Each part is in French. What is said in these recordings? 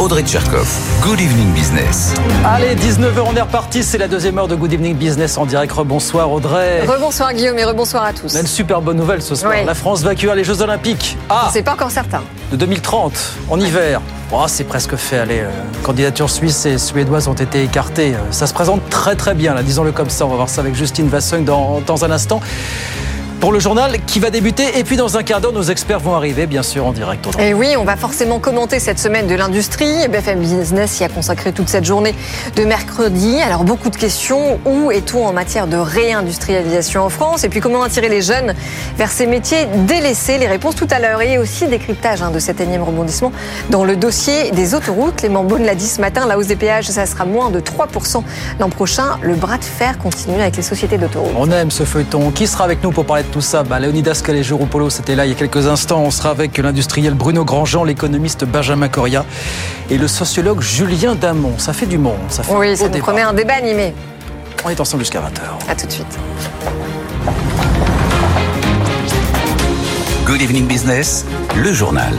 Audrey Tcherkov. Good evening business. Allez, 19h, on est reparti. C'est la deuxième heure de Good Evening Business en direct. Rebonsoir Audrey. Rebonsoir Guillaume et rebonsoir à tous. On a une super bonne nouvelle ce soir. Oui. La France va accueillir les Jeux Olympiques. Ah, C'est pas encore certain. de 2030, en hiver. Oh, c'est presque fait. Allez, euh, candidatures suisses et suédoises ont été écartées. Euh, Ça se présente très très bien, là, disons-le comme ça. On va voir ça avec Justine Vassogne dans, dans un instant. Pour le journal qui va débuter. Et puis dans un quart d'heure, nos experts vont arriver, bien sûr, en direct. Et oui, on va forcément commenter cette semaine de l'industrie. BFM Business y a consacré toute cette journée de mercredi. Alors beaucoup de questions. Où est-on en matière de réindustrialisation en France? Et puis comment attirer les jeunes vers ces métiers délaissés? Les réponses tout à l'heure. Et aussi décryptage hein, de cet énième rebondissement dans le dossier des autoroutes. Clément Beaune l'a dit ce matin, la hausse des péages, ça sera moins de 3% l'an prochain. Le bras de fer continue avec les sociétés d'autoroutes. On aime ce feuilleton. Qui sera avec nous pour parler de tout ça bah, Léonidas Calégero-Polo, c'était là il y a quelques instants. On sera avec l'industriel Bruno Grandjean, l'économiste Benjamin Coria et le sociologue Julien Damon. Ça fait du monde. Ça fait Oui, ça nous débat. promet un débat animé. On est ensemble jusqu'à 20h. À tout de suite. Good evening business, le journal.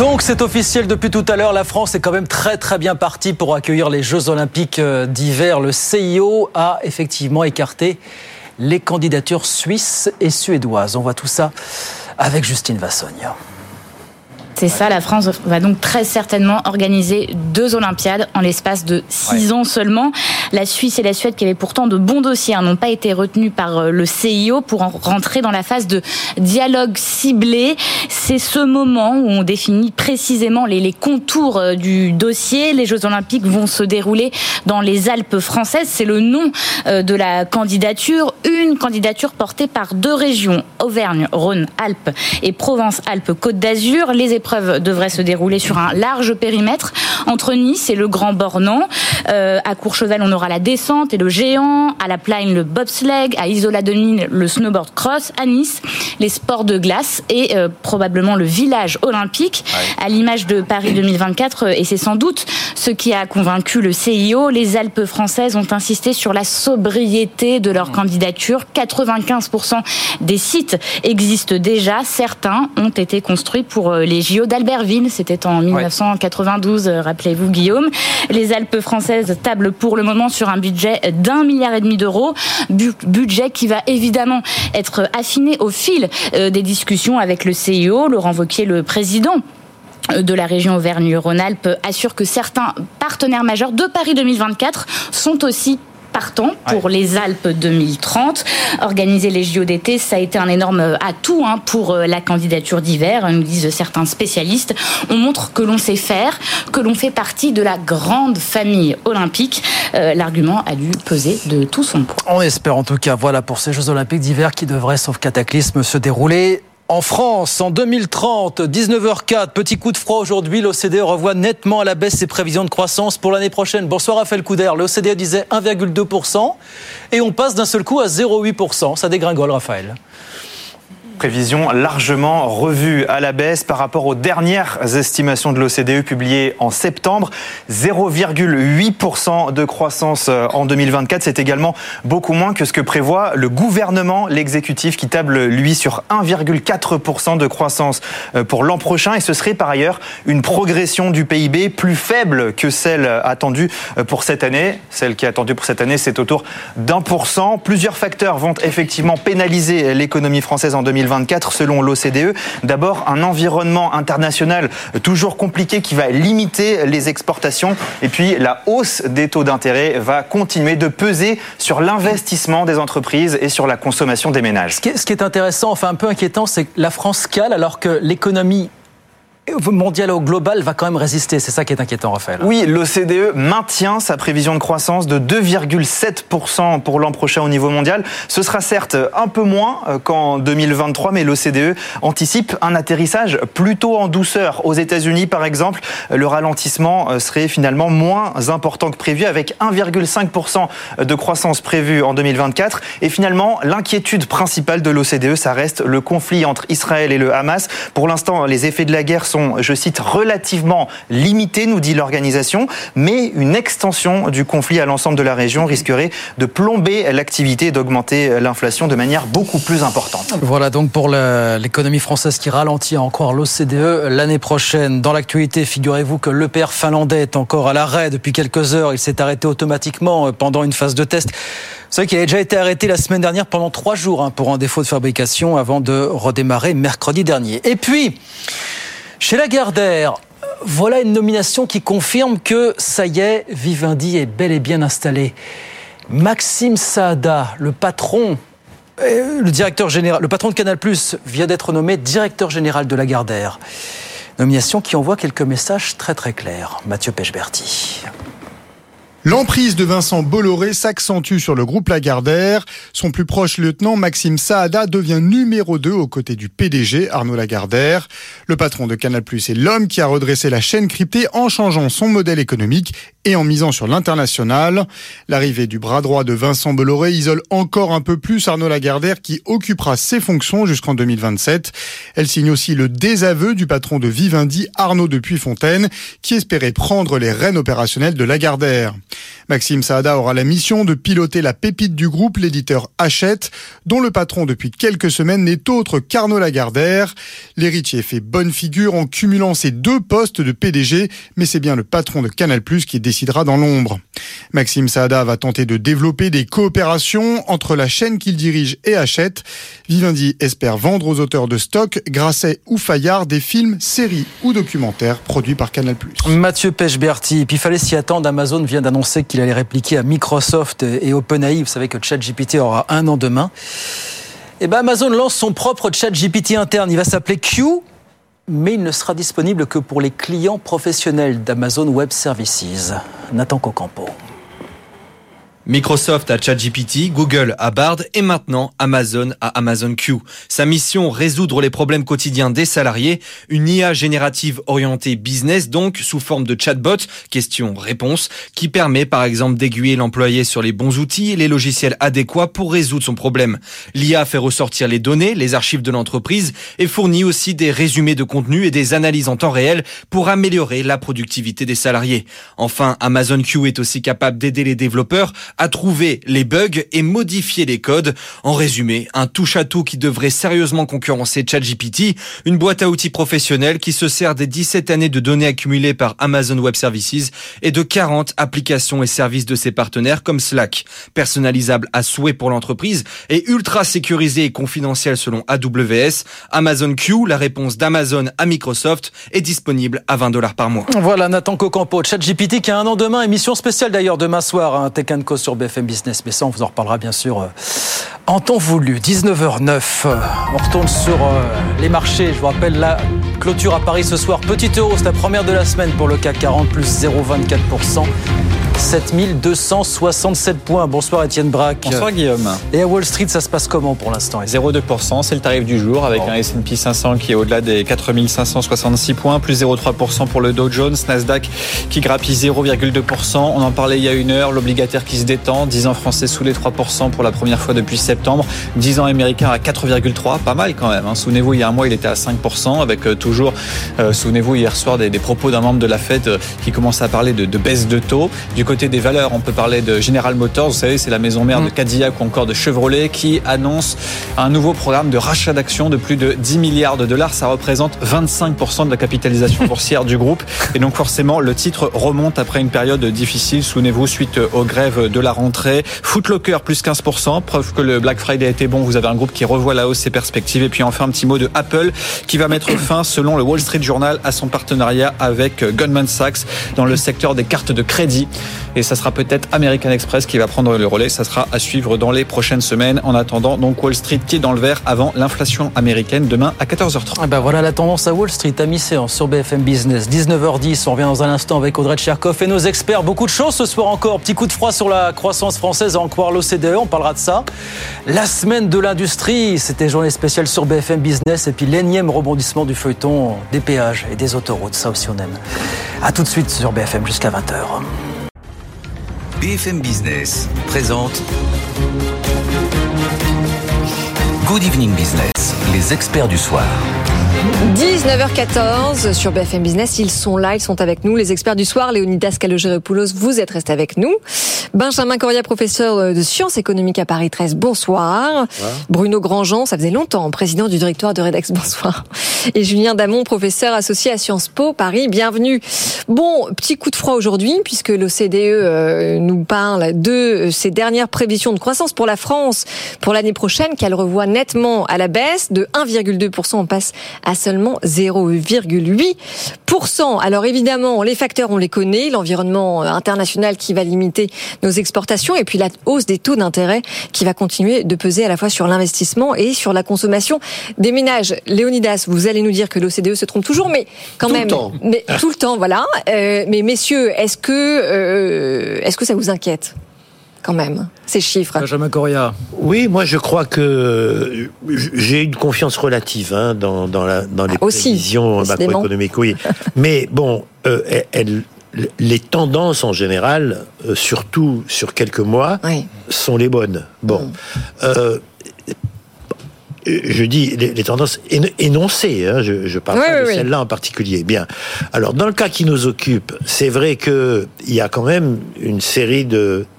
Donc c'est officiel depuis tout à l'heure, la France est quand même très très bien partie pour accueillir les Jeux Olympiques euh, d'hiver. Le CIO a effectivement écarté les candidatures suisses et suédoises. On voit tout ça avec Justine Vassogne. C'est ça, la France va donc très certainement organiser deux Olympiades en l'espace de six ans seulement. La Suisse et la Suède, qui avaient pourtant de bons dossiers, hein, n'ont pas été retenus par euh, le CIO pour en rentrer dans la phase de dialogue ciblé. C'est ce moment où on définit précisément les, les contours euh, du dossier. Les Jeux Olympiques vont se dérouler dans les Alpes françaises. C'est le nom euh, de la candidature. Une candidature portée par deux régions, Auvergne, Rhône, Alpes et Provence-Alpes-Côte d'Azur. Les épreuves devraient se dérouler sur un large périmètre entre Nice et le Grand Bornand. Euh, à Courchevel, on aura la descente et le géant. À la Plaine, le bobsleigh. À Isola de Mine, le snowboard cross. À Nice, les sports de glace et euh, probablement le village olympique. À l'image de Paris 2024, euh, et c'est sans doute ce qui a convaincu le CIO, les Alpes françaises ont insisté sur la sobriété de leur candidature. 95% des sites existent déjà. Certains ont été construits pour les JO d'Albertville. C'était en 1992, euh, rappelez-vous Guillaume. Les Alpes françaises tablent pour le moment sur un budget d'un milliard et demi d'euros. Bu- budget qui va évidemment être affiné au fil euh, des discussions avec le CIO. Laurent Wauquiez, le président de la région Auvergne-Rhône-Alpes assure que certains partenaires majeurs de Paris 2024 sont aussi partants pour les Alpes 2030. Organiser les JO d'été, ça a été un énorme atout hein, pour euh, la candidature d'hiver, nous disent certains spécialistes. On montre que l'on sait faire, que l'on fait partie de la grande famille olympique. Euh, L'argument a dû peser de tout son poids. On espère en tout cas, voilà pour ces Jeux Olympiques d'hiver qui devraient, sauf cataclysme, se dérouler en France en 2030. 19h04, petit coup de froid aujourd'hui. L'OCDE revoit nettement à la baisse ses prévisions de croissance pour l'année prochaine. Bonsoir Raphaël Couder. L'OCDE disait 1,2% et on passe d'un seul coup à 0,8%. Ça dégringole, Raphaël. Prévision largement revue à la baisse par rapport aux dernières estimations de l'OCDE publiées en septembre. 0,8% de croissance euh, en 2024. C'est également beaucoup moins que ce que prévoit le gouvernement, l'exécutif qui table lui sur 1,4% de croissance euh, pour l'an prochain. Et ce serait par ailleurs une progression du PIB plus faible que celle attendue euh, pour cette année. Celle qui est attendue pour cette année, c'est autour d'un pour cent. Plusieurs facteurs vont effectivement pénaliser l'économie française en 2024 selon l'OCDE. D'abord, un environnement international toujours compliqué qui va limiter les exportations. Et puis, la hausse des taux d'intérêt va continuer de peser sur l'investissement des entreprises et sur la consommation des ménages. Ce qui est, ce qui est intéressant, enfin un peu inquiétant, c'est que la France cale alors que l'économie mondial au global va quand même résister. C'est ça qui est inquiétant, Raphaël. Oui, l'OCDE maintient sa prévision de croissance de 2,7% pour l'an prochain au niveau mondial. Ce sera certes un peu moins euh, qu'en 2023, mais l'OCDE anticipe un atterrissage plutôt en douceur. Aux États-Unis, par exemple, le ralentissement euh, serait finalement moins important que prévu, avec 1,5% de croissance prévue en 2024. Et finalement, l'inquiétude principale de l'OCDE, ça reste le conflit entre Israël et le Hamas. Pour l'instant, les effets de la guerre sont, je cite, relativement limités, nous dit l'organisation, mais une extension du conflit à l'ensemble de la région risquerait de plomber l'activité et d'augmenter l'inflation de manière beaucoup plus importante. Voilà donc pour l'économie française qui ralentit à en croire l'OCDE l'année prochaine. Dans l'actualité, figurez-vous que l'EPR finlandais est encore à l'arrêt depuis quelques heures. Il s'est arrêté automatiquement pendant une phase de test. Vous savez qu'il a déjà été arrêté la semaine dernière pendant trois jours hein, pour un défaut de fabrication avant de redémarrer mercredi dernier. Et puis, chez Lagardère, voilà une nomination qui confirme que ça y est, Vivendi est bel et bien installé. Maxime Saada, le patron, euh, le patron de Canal+, vient d'être nommé directeur général de Lagardère. Nomination qui envoie quelques messages très très clairs. Mathieu Pechberti. L'emprise de Vincent Bolloré s'accentue sur le groupe Lagardère. Son plus proche lieutenant, Maxime Saada, devient numéro 2 aux côtés du PDG, Arnaud Lagardère. Le patron de Canal+, est l'homme qui a redressé la chaîne cryptée en changeant son modèle économique et en misant sur l'international. L'arrivée du bras droit de Vincent Bolloré isole encore un peu plus Arnaud Lagardère qui occupera ses fonctions jusqu'en 2027. Elle signe aussi le désaveu du patron de Vivendi, Arnaud de Puyfontaine, qui espérait prendre les rênes opérationnelles de Lagardère. Maxime Saada aura la mission de piloter la pépite du groupe, l'éditeur Hachette, dont le patron depuis quelques semaines n'est autre qu'Arnaud Lagardère. L'héritier fait bonne figure en cumulant ses deux postes de PDG, mais c'est bien le patron de Canal+, qui décidera dans l'ombre. Maxime Saada va tenter de développer des coopérations entre la chaîne qu'il dirige et Hachette. Vivendi espère vendre aux auteurs de stock, Grasset ou Fayard, des films, séries ou documentaires produits par Canal+. Mathieu Pechberti, puis il fallait s'y attendre, Amazon vient d'annoncer qu'il allait répliquer à Microsoft et OpenAI. Vous savez que ChatGPT aura un an demain. Eh ben Amazon lance son propre ChatGPT interne. Il va s'appeler Q, mais il ne sera disponible que pour les clients professionnels d'Amazon Web Services. Nathan Cocampo. Microsoft à ChatGPT, Google à Bard et maintenant Amazon à Amazon Q. Sa mission, résoudre les problèmes quotidiens des salariés, une IA générative orientée business donc sous forme de chatbot, question-réponse, qui permet par exemple d'aiguiller l'employé sur les bons outils et les logiciels adéquats pour résoudre son problème. L'IA fait ressortir les données, les archives de l'entreprise et fournit aussi des résumés de contenu et des analyses en temps réel pour améliorer la productivité des salariés. Enfin, Amazon Q est aussi capable d'aider les développeurs à trouver les bugs et modifier les codes. En résumé, un touche-à-tout qui devrait sérieusement concurrencer ChatGPT, une boîte à outils professionnelle qui se sert des 17 années de données accumulées par Amazon Web Services et de 40 applications et services de ses partenaires comme Slack, personnalisable à souhait pour l'entreprise et ultra sécurisé et confidentiel selon AWS. Amazon Q, la réponse d'Amazon à Microsoft, est disponible à 20 dollars par mois. Voilà Nathan Cocampo, ChatGPT qui a un an demain, émission spéciale d'ailleurs demain soir, hein, Tech Co BFM Business. Mais ça, on vous en reparlera bien sûr euh, en temps voulu. 19h09. On retourne sur euh, les marchés. Je vous rappelle la clôture à Paris ce soir. Petite hausse, la première de la semaine pour le CAC 40, plus 0,24%. 7267 points. Bonsoir Étienne Braque. Bonsoir Guillaume. Et à Wall Street, ça se passe comment pour l'instant 0,2%, c'est le tarif du jour avec un S&P 500 qui est au-delà des 4566 points, plus 0,3% pour le Dow Jones, Nasdaq qui grappille 0,2%. On en parlait il y a une heure, l'obligataire qui se détend, 10 ans français sous les 3% pour la première fois depuis septembre, 10 ans américain à 4,3, pas mal quand même. Hein. Souvenez-vous, il y a un mois, il était à 5% avec euh, toujours, euh, souvenez-vous, hier soir, des, propos d'un membre de la Fed euh, qui commençait à parler de, de baisse de taux. Du côté des valeurs, on peut parler de General Motors, vous savez, c'est la maison mère de mm. Cadillac ou encore de Chevrolet qui annonce un nouveau programme de rachat d'actions de plus de 10 milliards de dollars. Ça représente 25% de la capitalisation boursière du groupe. Et donc forcément, le titre remonte après une période difficile, souvenez-vous, suite aux grèves de de la rentrée. Footlocker plus 15%, preuve que le Black Friday a été bon. Vous avez un groupe qui revoit la hausse ses perspectives. Et puis enfin un petit mot de Apple qui va mettre fin, selon le Wall Street Journal, à son partenariat avec Goldman Sachs dans le secteur des cartes de crédit. Et ça sera peut-être American Express qui va prendre le relais. Ça sera à suivre dans les prochaines semaines. En attendant, donc Wall Street qui est dans le vert avant l'inflation américaine demain à 14h30. Et ben voilà la tendance à Wall Street à mi-séance sur BFM Business. 19h10, on revient dans un instant avec Audrey Tcherkov et nos experts. Beaucoup de choses ce soir encore. Petit coup de froid sur la croissance française à en croire l'OCDE. On parlera de ça. La semaine de l'industrie, c'était journée spéciale sur BFM Business. Et puis l'énième rebondissement du feuilleton des péages et des autoroutes. Ça aussi on aime. A tout de suite sur BFM jusqu'à 20h. BFM Business présente Good Evening Business, les experts du soir. 19h14 sur BFM Business, ils sont là, ils sont avec nous, les experts du soir, Léonidas Kalogeropoulos, vous êtes resté avec nous. Benjamin Coria, professeur de sciences économiques à Paris 13, bonsoir. Bruno Grandjean, ça faisait longtemps, président du directoire de Redex, bonsoir. Et Julien Damon, professeur associé à Sciences Po Paris, bienvenue. Bon, petit coup de froid aujourd'hui, puisque l'OCDE euh, nous parle de ses dernières prévisions de croissance pour la France pour l'année prochaine, qu'elle revoit nettement à la baisse de 1,2%, on passe à seulement 0,8%. Alors évidemment, les facteurs, on les connaît, l'environnement international qui va limiter nos exportations et puis la hausse des taux d'intérêt qui va continuer de peser à la fois sur l'investissement et sur la consommation des ménages. Léonidas, vous allez nous dire que l'OCDE se trompe toujours, mais quand Tout le même, temps. mais tout le temps, voilà. Euh, mais messieurs, est-ce que euh, est-ce que ça vous inquiète quand même ces chiffres? Benjamin Coria. Oui, moi je crois que j'ai une confiance relative hein, dans, dans, la, dans les Aussi, prévisions macroéconomiques. Oui, mais bon, euh, elles- les tendances en général, euh, surtout sur quelques mois, Oui. sont les bonnes. Bon, euh, je dis les, les tendances éno- énoncées. Hein, je, je parle Oui, pas oui, de celle-là en particulier. Bien. Alors dans le cas qui nous occupe, c'est vrai que il y a quand même une série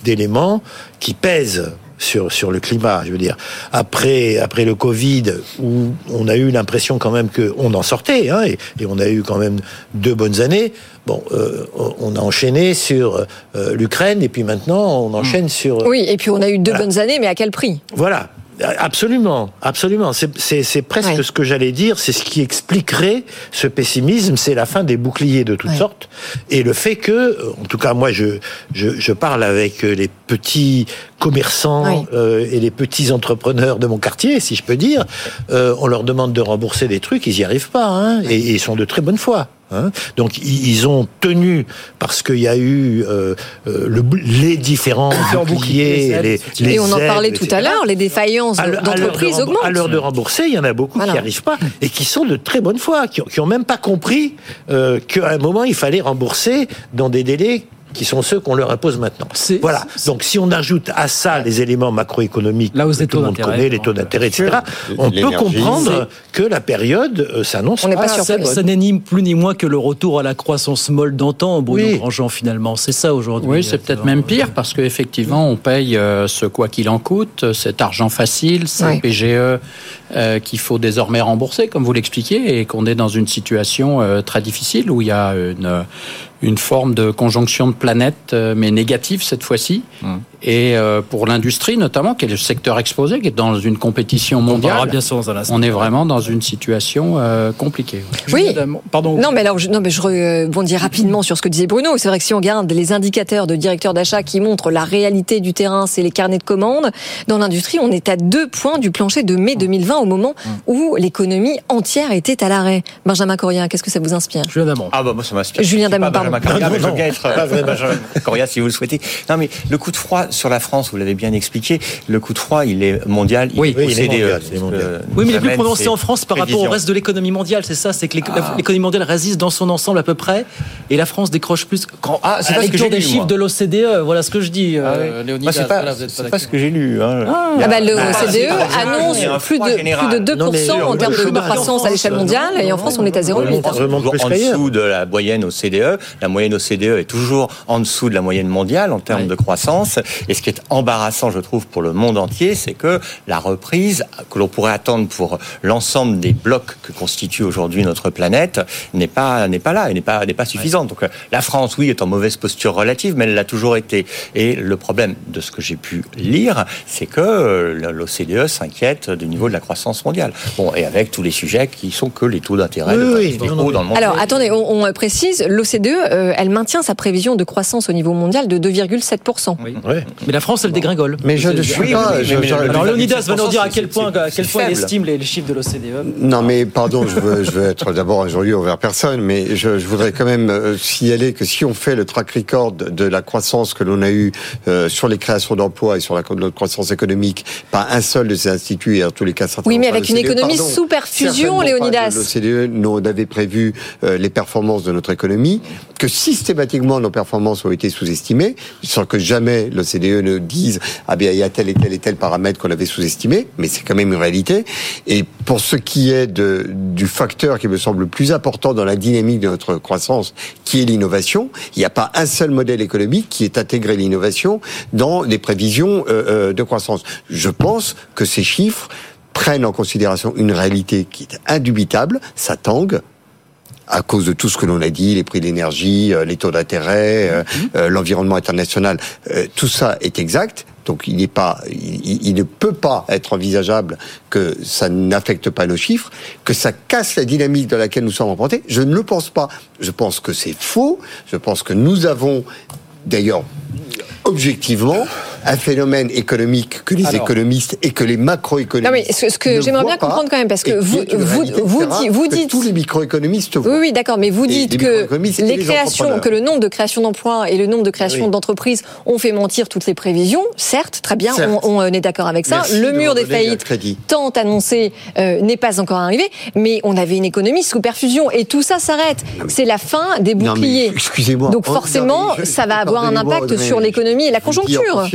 d'éléments qui pèsent sur sur le climat. Je veux dire, après après le Covid, où on a eu l'impression quand même que on en sortait, hein, et, et on a eu quand même deux bonnes années. Bon, euh, on a enchaîné sur euh, l'Ukraine, et puis maintenant on enchaîne sur Oui, et puis on a eu deux Voilà. bonnes années, mais à quel prix? Voilà. Absolument, absolument. C'est- presque Ouais. ce que j'allais dire. C'est ce qui expliquerait ce pessimisme. C'est la fin des boucliers de toutes Ouais. sortes et le fait que, euh, en tout cas, moi, je je, je parle avec euh, les petits commerçants euh, et les petits entrepreneurs de mon quartier, si je peux dire. Euh, on leur demande de rembourser des trucs, ils y arrivent pas, hein, et, et ils sont de très bonne foi. Hein. Donc ils ont tenu parce qu'il y a eu euh, euh, le, les différents boucliers, les aides, les, les Et on en aides, parlait tout à l'heure, les défaillances de d'entreprises rembour- augmentent. À l'heure de rembourser, il y en a beaucoup Voilà. qui n'y arrivent pas et qui sont de très bonne foi, qui, ont- qui ont même pas compris euh, qu'à un moment il fallait rembourser dans des délais qui sont ceux qu'on leur impose maintenant. Voilà. Donc si on ajoute à ça les éléments macroéconomiques La hausse que tout le monde connaît, les taux d'intérêt, etc., on peut comprendre que la période euh, s'annonce On n'est pas surpris. Ça, n'est ni plus ni moins que le retour à la croissance molle d'antan, Bruno Oui. Grandjean, finalement. C'est ça aujourd'hui. Oui, c'est peut-être même pire parce qu'effectivement, on paye euh, ce quoi qu'il en coûte, cet argent facile, ces Oui. PGE euh, qu'il faut désormais rembourser, comme vous l'expliquiez, et qu'on est dans une situation euh, très difficile où il y a une, une forme de conjonction de planètes, euh, mais négative cette fois-ci. Et euh, pour l'industrie notamment, qui est le secteur exposé, qui est dans une compétition On mondiale, bien sûr on est vraiment dans une situation euh, compliquée. Oui. Pardon. Non, mais alors, je, non, mais je rebondis rapidement sur ce que disait Bruno. C'est vrai que si on regarde les indicateurs de directeurs d'achat qui montrent la réalité du terrain, c'est les carnets de commandes. Dans l'industrie, on est à deux points du plancher de mai 2020 au moment où l'économie entière était à l'arrêt. Benjamin Corien, qu'est-ce que ça vous inspire? Julien Damon. Ah bah moi ça m'inspire. Julien Damon, pas Benjamin pardon. Coria, Non, mais je veux bien être pas euh. Benjamin Coria si vous le souhaitez. Non mais le coup de froid sur la France, vous l'avez bien expliqué, le coup de froid il est mondial. il Oui, est oui, il est OCDE, mondial, est mondial. que Oui, mais il est plus prononcé en France par rapport au reste de l'économie mondiale, c'est ça, c'est que Ah. l'économie mondiale résiste dans son ensemble à peu près, et la France décroche plus. Quand, Ah, c'est pas ce que j'ai des chiffres moi. de l'OCDE, voilà ce que je dis. Ah euh, Moi, c'est pas, ce que j'ai lu. Hein. Ah bah, Ah, OCDE pas grave, annonce un plus de, général. plus de 2% Non, mais en termes de croissance à l'échelle mondiale, et en France, on est à 0,8. Vraiment toujours plus en dessous de la moyenne au CDE. La moyenne OCDE est toujours en dessous de la moyenne mondiale en termes de croissance. Et ce qui est embarrassant, je trouve, pour le monde entier, c'est que la reprise que l'on pourrait attendre pour l'ensemble des blocs que constitue aujourd'hui notre planète n'est pas n'est pas là et n'est pas n'est pas suffisante. Donc euh, la France, oui, est en mauvaise posture relative, mais elle l'a toujours été. Et le problème de ce que j'ai pu lire, c'est que euh, l'OCDE s'inquiète du niveau de la croissance mondiale. Bon, et avec tous les sujets qui sont que les taux d'intérêt oui, dans le monde. Alors attendez, on, précise, l'OCDE, euh, elle maintient sa prévision de croissance au niveau mondial de 2,7%. Oui. Mais la France, elle dégringole. Mais je ne suis pas. alors Leonidas va nous dire à quel point, à quel point elle estime les, chiffres de l'OCDE. Non, mais pardon, je veux, je veux être d'abord injurieux envers personne, mais je, je voudrais quand même euh, signaler que si on fait le track record de la croissance que l'on a eue euh, sur les créations d'emplois et sur la croissance économique, pas un seul de ces instituts, et en tous les cas, Oui, mais avec une économie sous perfusion, Léonidas. L'OCDE, nous avait prévu euh, les performances de notre économie, que systématiquement nos performances ont été sous-estimées, sans que jamais l'OCDE ne dise ah bien il y a tel et tel et tel paramètre qu'on avait sous-estimé, mais c'est quand même une réalité. Et pour ce qui est de, du facteur qui me semble le plus important dans la dynamique de notre croissance, qui est l'innovation, il n'y a pas un seul modèle économique qui ait intégré l'innovation dans les prévisions euh, euh, de croissance. Je pense que ces chiffres prennent en considération une réalité qui est indubitable, ça tangue, à cause de tout ce que l'on a dit, les prix de l'énergie, euh, les taux d'intérêt, euh, mhm. euh, l'environnement international, tout ça est exact. Donc il n'est pas, il, ne peut pas être envisageable que ça n'affecte pas nos chiffres, que ça casse la dynamique dans laquelle nous sommes empruntés. Je ne le pense pas. Je pense que c'est faux. Je pense que nous avons, d'ailleurs, objectivement, un phénomène économique que les économistes et que les macroéconomistes. Non, mais ce, que j'aimerais bien comprendre quand même, parce que vous, vous, vous, vous, dites. tous les microéconomistes Oui, oui, d'accord, mais vous dites que les, créations, que le nombre de créations d'emplois et le nombre de créations d'entreprises ont fait mentir toutes les prévisions. Certes, très bien, On, est d'accord avec ça. le mur des faillites, tant annoncé, euh, n'est pas encore arrivé, mais on avait une économie sous perfusion et tout ça s'arrête. C'est la fin des boucliers. Excusez-moi. Donc forcément, ça va avoir un impact sur l'économie et la conjoncture.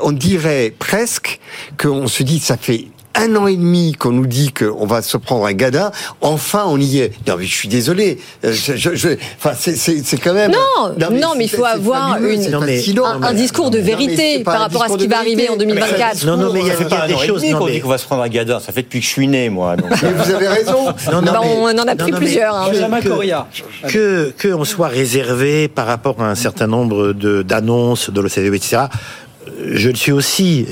On dirait presque qu'on se dit ça fait un an et demi qu'on nous dit qu'on va se prendre un gada, enfin on y est. Non mais je suis désolé. Euh, je, enfin c'est quand même. Non, non mais, il faut avoir une, un, discours de vérité par rapport à ce qui va arriver en 2024. Non non mais il y a, des choses. qu'on dit qu'on va se prendre un gada. Ça fait depuis que je suis né moi. mais vous avez raison. Non, non, bah, on en a pris plusieurs. Hein. Que que on soit réservé par rapport à un certain nombre d'annonces de l'OCDE etc je le suis aussi.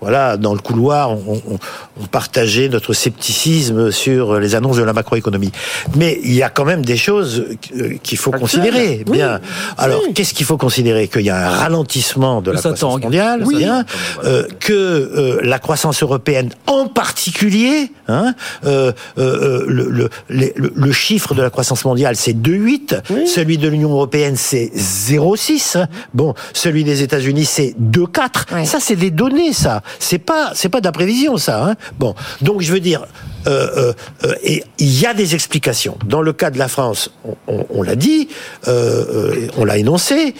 Voilà, dans le couloir, on, on, on, partageait notre scepticisme sur les annonces de la macroéconomie. Mais il y a quand même des choses euh, qu'il faut considérer. Bien. Alors, qu'est-ce qu'il faut considérer? Qu'il y a un ralentissement de la croissance mondiale, bien, euh, que euh, la croissance européenne, en particulier, hein, le, le, le, chiffre de la croissance mondiale, c'est 2,8. Celui de l'Union européenne, c'est 0,6. Bon, celui des États-Unis, c'est 2,4. Ça, c'est des données, ça. C'est pas, c'est pas de la prévision, ça. Hein. bon, donc je veux dire, euh, euh, euh, et il y a des explications. Dans le cas de la France, on, on l'a dit, on l'a énoncé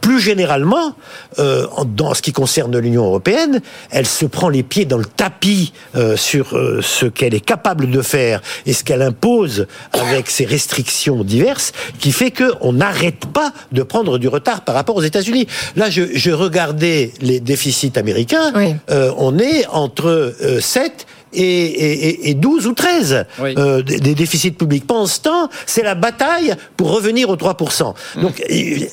plus généralement, euh, dans ce qui concerne l'Union européenne, elle se prend les pieds dans le tapis euh, sur euh, ce qu'elle est capable de faire et ce qu'elle impose avec ses restrictions diverses, qui fait qu'on n'arrête pas de prendre du retard par rapport aux États-Unis. Là, je, je, regardais les déficits américains. on est entre 7 et, et, et 12 ou 13 euh, des, déficits publics. Pendant ce temps, c'est la bataille pour revenir aux 3%. Mmh. Donc,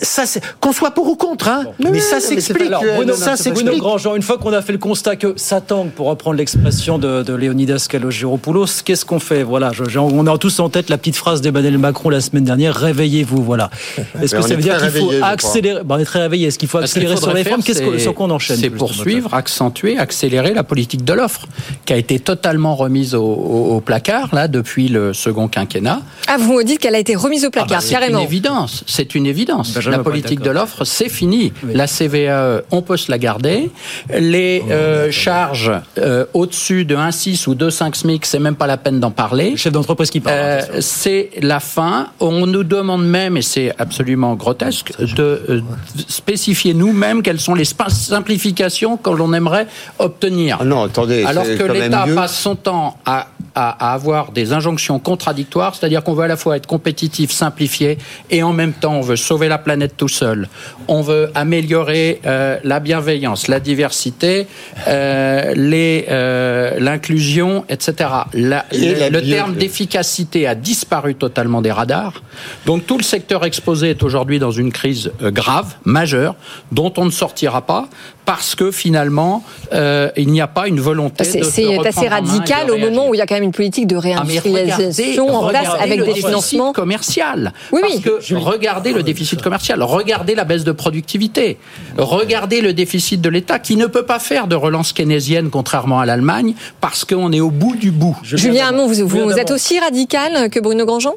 ça, qu'on soit pour ou contre, hein, mais, ça s'explique. Ça s'explique. Grandjean, une fois qu'on a fait le constat que ça tangue, pour reprendre l'expression de, de Léonidas Kalogiropoulos, qu'est-ce qu'on fait? Voilà, je, on a tous en tête la petite phrase d'Emmanuel Macron la semaine dernière réveillez-vous. Voilà. Est-ce que ça veut dire qu'il faut accélérer On est très réveillé. Est-ce qu'il faut accélérer sur les réformes? Qu'est-ce qu'on enchaîne? C'est poursuivre, accentuer, accélérer la politique de l'offre, qui a été totalement remise au, placard là depuis le second quinquennat. Ah, vous me dites qu'elle a été remise au placard, ah bah, carrément. C'est une évidence. C'est une évidence. la politique de l'offre, c'est fini. La CVAE, on peut se la garder. Les oh, euh, charges euh, au-dessus de 1,6 ou 2,5 SMIC, c'est même pas la peine d'en parler. chef d'entreprise qui parle. Euh, c'est la fin. On nous demande même, et c'est absolument grotesque, de spécifier nous-mêmes quelles sont les simplifications que l'on aimerait obtenir. Ah non, attendez. Alors que l'État passe son temps à à, à avoir des injonctions contradictoires, c'est-à-dire qu'on veut à la fois être compétitif, simplifié, et en même temps on veut sauver la planète tout seul. On veut améliorer euh, la bienveillance, la diversité, euh, les, euh, l'inclusion, etc. La- Et le la le bio- terme d'efficacité a disparu totalement des radars. Donc tout le secteur exposé est aujourd'hui dans une crise euh, grave, majeure, dont on ne sortira pas parce que finalement euh, il n'y a pas une volonté. C'est de c'est assez radical au moment où il y a quand même une politique de Ah, réindustrialisation en place regardez avec le des déficit financements. commercial. Oui, Parce oui. que regardez le déficit commercial, regardez la baisse de productivité, regardez le déficit de l'État qui ne peut pas faire de relance keynésienne contrairement à l'Allemagne parce qu'on est au bout du bout. Julien Hamon, vous, vous êtes aussi radical que Bruno Grandjean?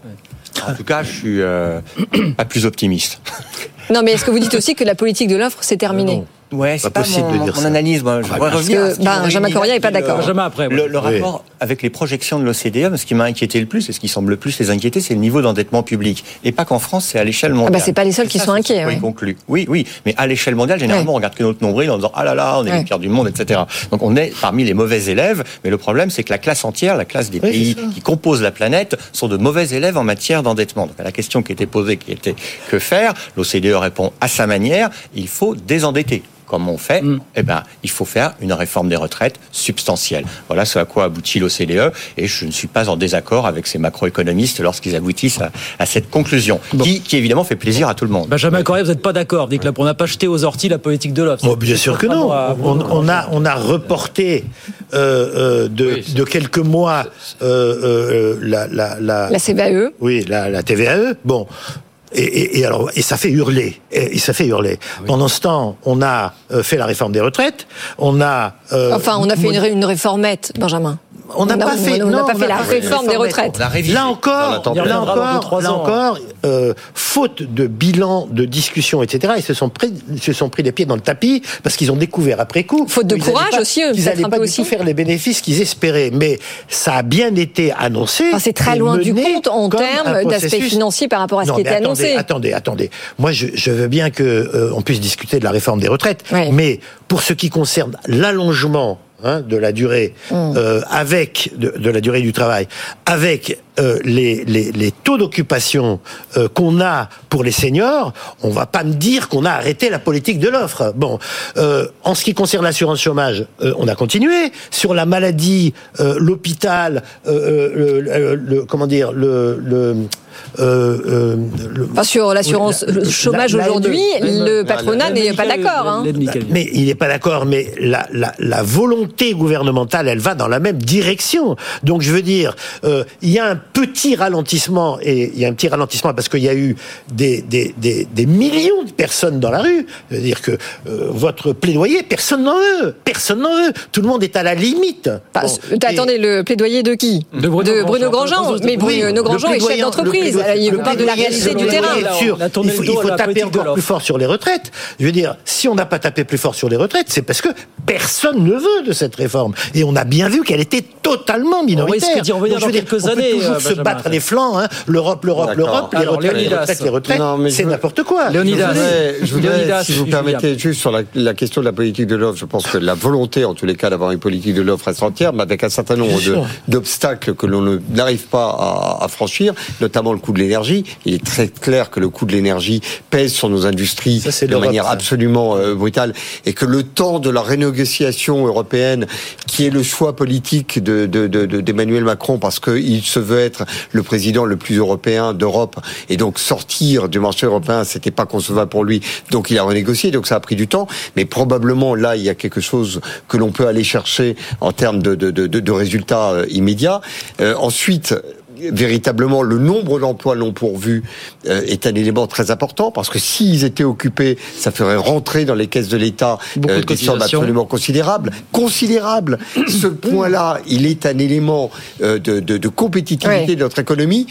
En tout cas, je suis euh, pas plus optimiste. Non, mais est-ce que vous dites aussi que la politique de l'offre s'est terminée Ouais, c'est Pas pas, possible mon, de dire mon ça. analyse. Moi, je voudrais Parce revenir que m'aurait Benjamin Coria n'est pas d'accord. le- Benjamin après, Le, le Oui. rapport avec les projections de l'OCDE, ce qui m'a inquiété le plus et ce qui semble le plus les inquiéter, c'est le niveau d'endettement public. Et pas qu'en France, c'est à l'échelle mondiale. Ah bah, c'est pas les seuls Et qui ça, sont inquiets, il conclut. Oui, oui, mais à l'échelle mondiale, généralement, Ouais. on regarde que notre nombril en disant ah là là, on est Ouais. les pires du monde, etc. Donc on est parmi les mauvais élèves. Mais le problème, c'est que la classe entière, la classe des Oui, pays qui composent la planète, sont de mauvais élèves en matière d'endettement. Donc à la question qui était posée, qui était que faire, l'OCDE répond à sa manière. Il faut désendetter. Comme on fait, eh ben, il faut faire une réforme des retraites substantielle. Voilà ce à quoi aboutit l'OCDE, et je ne suis pas en désaccord avec ces macroéconomistes lorsqu'ils aboutissent à, à cette conclusion, qui, qui évidemment fait plaisir à tout le monde. Benjamin Correa, vous n'êtes pas d'accord. Dites que là, on n'a pas jeté aux orties la politique de l'offre. Oh, bien sûr que non. À On, a, Grandjean. on a reporté euh, euh, de, Oui, c'est- de quelques mois euh, euh, la, la, la, La. CVAE oui, la, la TVAE. Bon. Et, et, et alors, et ça fait hurler. Et, et ça fait hurler. Pendant ce temps, on a euh, fait la réforme des retraites. On a. euh, Enfin, on a fait une, une réformette, Benjamin. On n'a pas fait. on n'a non, pas fait la réforme des retraites. Là encore, là encore, trois là ans. encore, euh, faute de bilan, de discussion, etc. Ils se sont pris, ils se sont pris les pieds dans le tapis parce qu'ils ont découvert après coup. Faute de courage pas- aussi, eux, Qu'ils peut-être allaient un pas du tout aussi. faire les bénéfices qu'ils espéraient. Mais ça a bien été annoncé. Enfin, c'est très loin du compte en termes d'aspect financier par rapport à ce Non, qui était attendez, annoncé. Attendez, attendez. Moi, je, je veux bien que euh, on puisse discuter de la réforme des retraites, Ouais. mais pour ce qui concerne l'allongement hein, de la durée Mm. euh, avec de, de la durée du travail, avec euh, les, les, les taux d'occupation euh, qu'on a pour les seniors, on va pas me dire qu'on a arrêté la politique de l'offre. Bon, en ce qui concerne l'assurance chômage, on a continué sur la maladie, l'hôpital, le, le- le- comment dire, le, le euh, euh, le- Enfin, sur l'assurance Oui, la- le chômage la- aujourd'hui, le patronat n'est pas d'accord. hein. Mais il n'est pas d'accord, mais la, la, la volonté gouvernementale, elle va dans la même direction. Donc je veux dire, euh, il y a un petit ralentissement, et il y a un petit ralentissement parce qu'il y a eu des, des, des, des millions de personnes dans la rue. C'est-à-dire que euh, votre plaidoyer, personne n'en veut. Personne n'en veut. Tout le monde est à la limite. Bon, et- attendez, le plaidoyer de qui? De Bruno Grandjean. Grandjean. Mais Oui, Bruno le Grandjean est chef d'entreprise. Alors, Il parle de la réalité du terrain. on il faut, il taper encore plus fort sur les retraites. Je veux dire, si on n'a pas tapé plus fort sur les retraites, c'est parce que personne ne veut de cette réforme. Et on a bien vu qu'elle était totalement minoritaire. Donc, je veux dans dire, quelques on peut toujours euh, se Benjamin. battre les flancs. hein. L'Europe, l'Europe, l'Europe, les retraites, les retraites, les retraites. C'est n'importe quoi. Léonidas. Je voudrais, je voudrais, Leonidas, si vous Julien. permettez, juste sur la, la question de la politique de l'offre, je pense que la volonté, en tous les cas, d'avoir une politique de l'offre reste entière, mais avec un certain nombre d'obstacles que l'on n'arrive pas à, à franchir, notamment le coût de l'énergie. Il est très clair que le coût de l'énergie pèse sur nos industries Ça, de manière ça. absolument euh, brutale, et que le temps de la renégociation européenne, qui est le choix politique de, de- de- de- d'Emmanuel Macron, parce qu'il se veut être le président le plus européen d'Europe, et donc sortir du marché européen, c'était pas concevable pour lui. Donc il a renégocié, donc ça a pris du temps. Mais probablement là, il y a quelque chose que l'on peut aller chercher en termes de, de, de, de- de résultats euh, immédiats. Euh, ensuite véritablement le nombre d'emplois non pourvus euh, est un élément très important parce que s'ils étaient occupés, ça ferait rentrer dans les caisses de l'État Beaucoup de des sommes absolument considérables. Considérables. Ce point-là, il est un élément euh, de, de, de compétitivité de notre économie.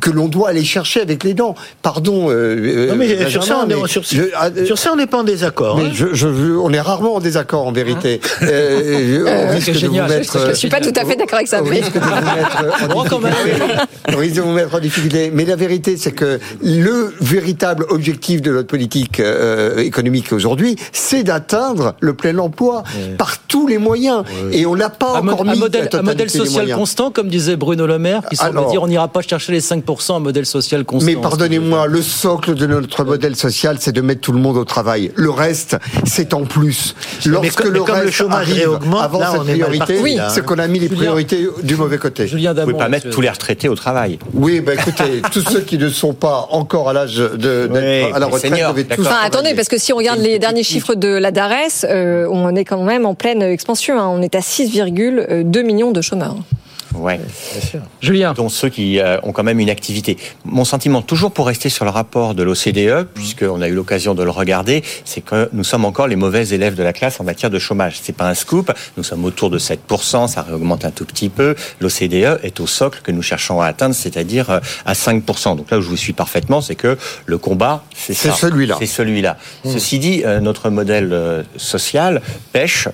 que l'on doit aller chercher avec les dents. Pardon. euh, Non, mais euh, sur ça, on Benjamin, est- mais sur- je- Sur ça, on n'est pas en désaccord. mais hein. je, on est rarement en désaccord en vérité. Euh, Euh, au risque de vous mettre, Je suis pas tout à fait d'accord avec ça. mais- risque de vous mettre Au risque de vous mettre en difficulté. Mais la vérité, c'est que le véritable objectif de notre politique euh, économique aujourd'hui, c'est d'atteindre le plein emploi par tous les moyens. Et on n'a pas Un, encore un mis modèle, la un modèle totalité des social constant, comme disait Bruno Le Maire, qui semble Alors- dire on n'ira pas chercher les 5%, un modèle social constant. Mais pardonnez-moi, le socle de notre modèle social, c'est de mettre tout le monde au travail. Le reste, c'est en plus. Lorsque comme- mais le comme le reste chômage arrive réaugmente, avant là, cette on priorité, là, c'est hein. qu'on a mis les Julien- priorités du mauvais côté. Julien Vous pouvez Damon, pas mettre tous les retraités au travail. Oui, ben écoutez, tous ceux qui ne sont pas encore à l'âge de Oui, à la retraite seniors, devaient tous d'accord. Enfin, attendez, parce que si on regarde les derniers chiffres de la DARES, euh, on est quand même en pleine expansion. hein. On est à 6,2 millions de chômeurs. Ouais. Julien. dont ceux qui euh, ont quand même une activité. Mon sentiment, toujours pour rester sur le rapport de l'OCDE, puisqu'on a eu l'occasion de le regarder, c'est que nous sommes encore les mauvais élèves de la classe en matière de chômage. C'est pas un scoop. Nous sommes autour de 7%, ça augmente un tout petit peu. L'OCDE est au socle que nous cherchons à atteindre, c'est-à-dire euh, à 5%. Donc là où je vous suis parfaitement, c'est que le combat, c'est celui-là. C'est celui-là. Ceci dit, euh, notre modèle euh, social pêche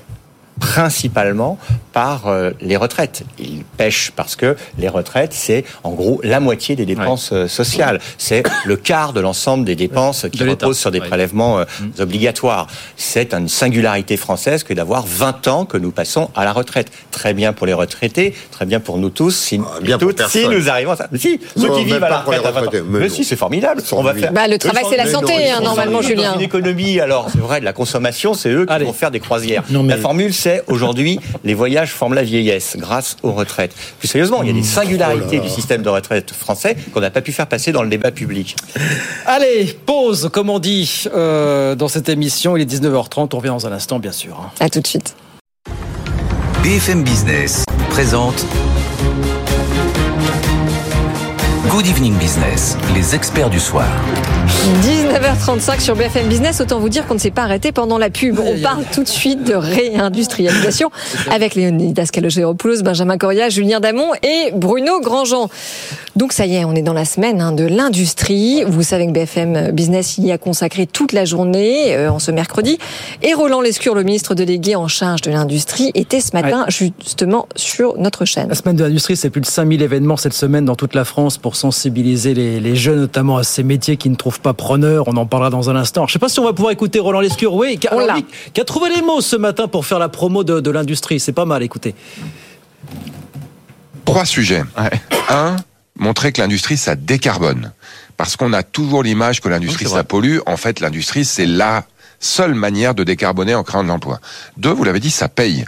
principalement par euh, les retraites. Il pêche parce que les retraites, c'est en gros la moitié des dépenses euh, sociales. C'est le quart de l'ensemble des dépenses qui De reposent sur des Ouais. prélèvements euh, obligatoires. C'est une singularité française que d'avoir 20 ans que nous passons à la retraite. Très bien pour les retraités, très bien pour nous tous. Si, Ah, bien toutes, si nous arrivons à ça. Mais si, ceux qui vivent à la retraite à 20 ans. retraités, mais si, c'est formidable. Sans On va lui. faire. Bah, le travail, c'est la santé, non, ils hein, normalement, Julien. Une économie, alors c'est vrai, de la consommation, c'est eux qui Allez. vont faire des croisières. Non, mais- La formule, c'est aujourd'hui, les voyages forment la vieillesse grâce aux retraites. Plus sérieusement, il y a des singularités du système de retraite français qu'on n'a pas pu faire passer dans le débat public. Allez, pause, comme on dit euh, dans cette émission. Il est 19h30. On revient dans un instant, bien sûr. hein. À tout de suite. BFM Business présente Good Evening Business, les experts du soir. 19h35 sur BFM Business, autant vous dire qu'on ne s'est pas arrêté pendant la pub. On parle tout de suite de réindustrialisation avec Léonidas Calogéropoulos, Benjamin Coria, Julien Damon et Bruno Grandjean. Donc ça y est, on est dans la semaine hein, de l'industrie. Vous savez que BFM Business y a consacré toute la journée euh, en ce mercredi. Et Roland Lescure, le ministre délégué en charge de l'industrie, était ce matin justement sur notre chaîne. La semaine de l'industrie, c'est plus de 5000 événements cette semaine dans toute la France pour sensibiliser les, les jeunes, notamment à ces métiers qui ne trouvent pas preneur. On en parlera dans un instant. Alors, je ne sais pas si on va pouvoir écouter Roland Lescure, oui, qui lui, qui a trouvé les mots ce matin pour faire la promo de, de l'industrie. C'est pas mal, écoutez. Trois sujets. Un, montrer que l'industrie, ça décarbone. Parce qu'on a toujours l'image que l'industrie, ça pollue. En fait, l'industrie, c'est la seule manière de décarboner en créant de l'emploi. Deux, vous l'avez dit, ça paye.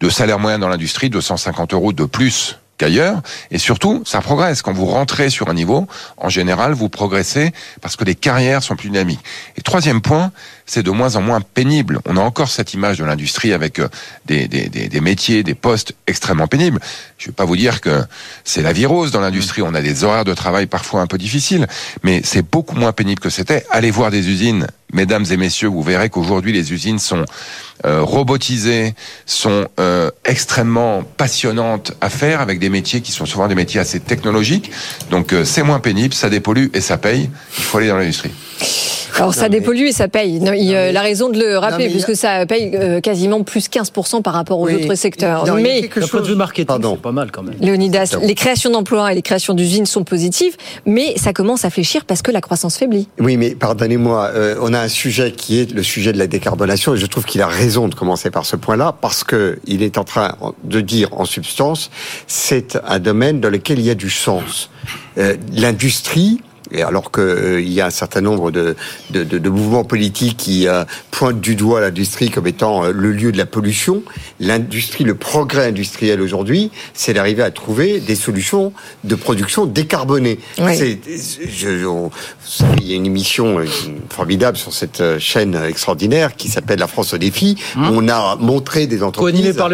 De salaire moyen dans l'industrie, 250 euros de plus qu'ailleurs. Et surtout, ça progresse. Quand vous rentrez sur un niveau, en général, vous progressez parce que les carrières sont plus dynamiques. Et troisième point, c'est de moins en moins pénible. On a encore cette image de l'industrie avec euh, des, des, des, des métiers, des postes extrêmement pénibles. Je ne vais pas vous dire que c'est la vie rose dans l'industrie. On a des horaires de travail parfois un peu difficiles, mais c'est beaucoup moins pénible que c'était. Allez voir des usines, mesdames et messieurs, vous verrez qu'aujourd'hui les usines sont euh, robotisées, sont euh, extrêmement passionnantes à faire avec des métiers qui sont souvent des métiers assez technologiques. Donc euh, c'est moins pénible, ça dépollue et ça paye. Il faut aller dans l'industrie. Alors ça dépollue et ça paye. Non, il a raison de le rappeler mais- puisque ça paye euh, quasiment plus 15% par rapport aux Oui. autres secteurs. Non, il y a Mais quelque D'un point de chose- vue marketing, Pardon. c'est pas mal quand même. Léonidas, les créations d'emplois et les créations d'usines sont positives, mais ça commence à fléchir parce que la croissance faiblit. Oui, mais pardonnez-moi, euh, on a un sujet qui est le sujet de la décarbonation, et je trouve qu'il a raison de commencer par ce point-là, parce que il est en train de dire, en substance, c'est un domaine dans lequel il y a du sens. Euh, L'industrie. Et alors qu'il y a un certain nombre de, de, de- de mouvements politiques qui euh, pointent du doigt l'industrie comme étant euh, le lieu de la pollution, l'industrie, le progrès industriel aujourd'hui, c'est d'arriver à trouver des solutions de production décarbonée. Oui. C'est je, on- il y a une émission euh, formidable sur cette euh, chaîne extraordinaire qui s'appelle La France au défi. On a montré des entreprises. Co-animé par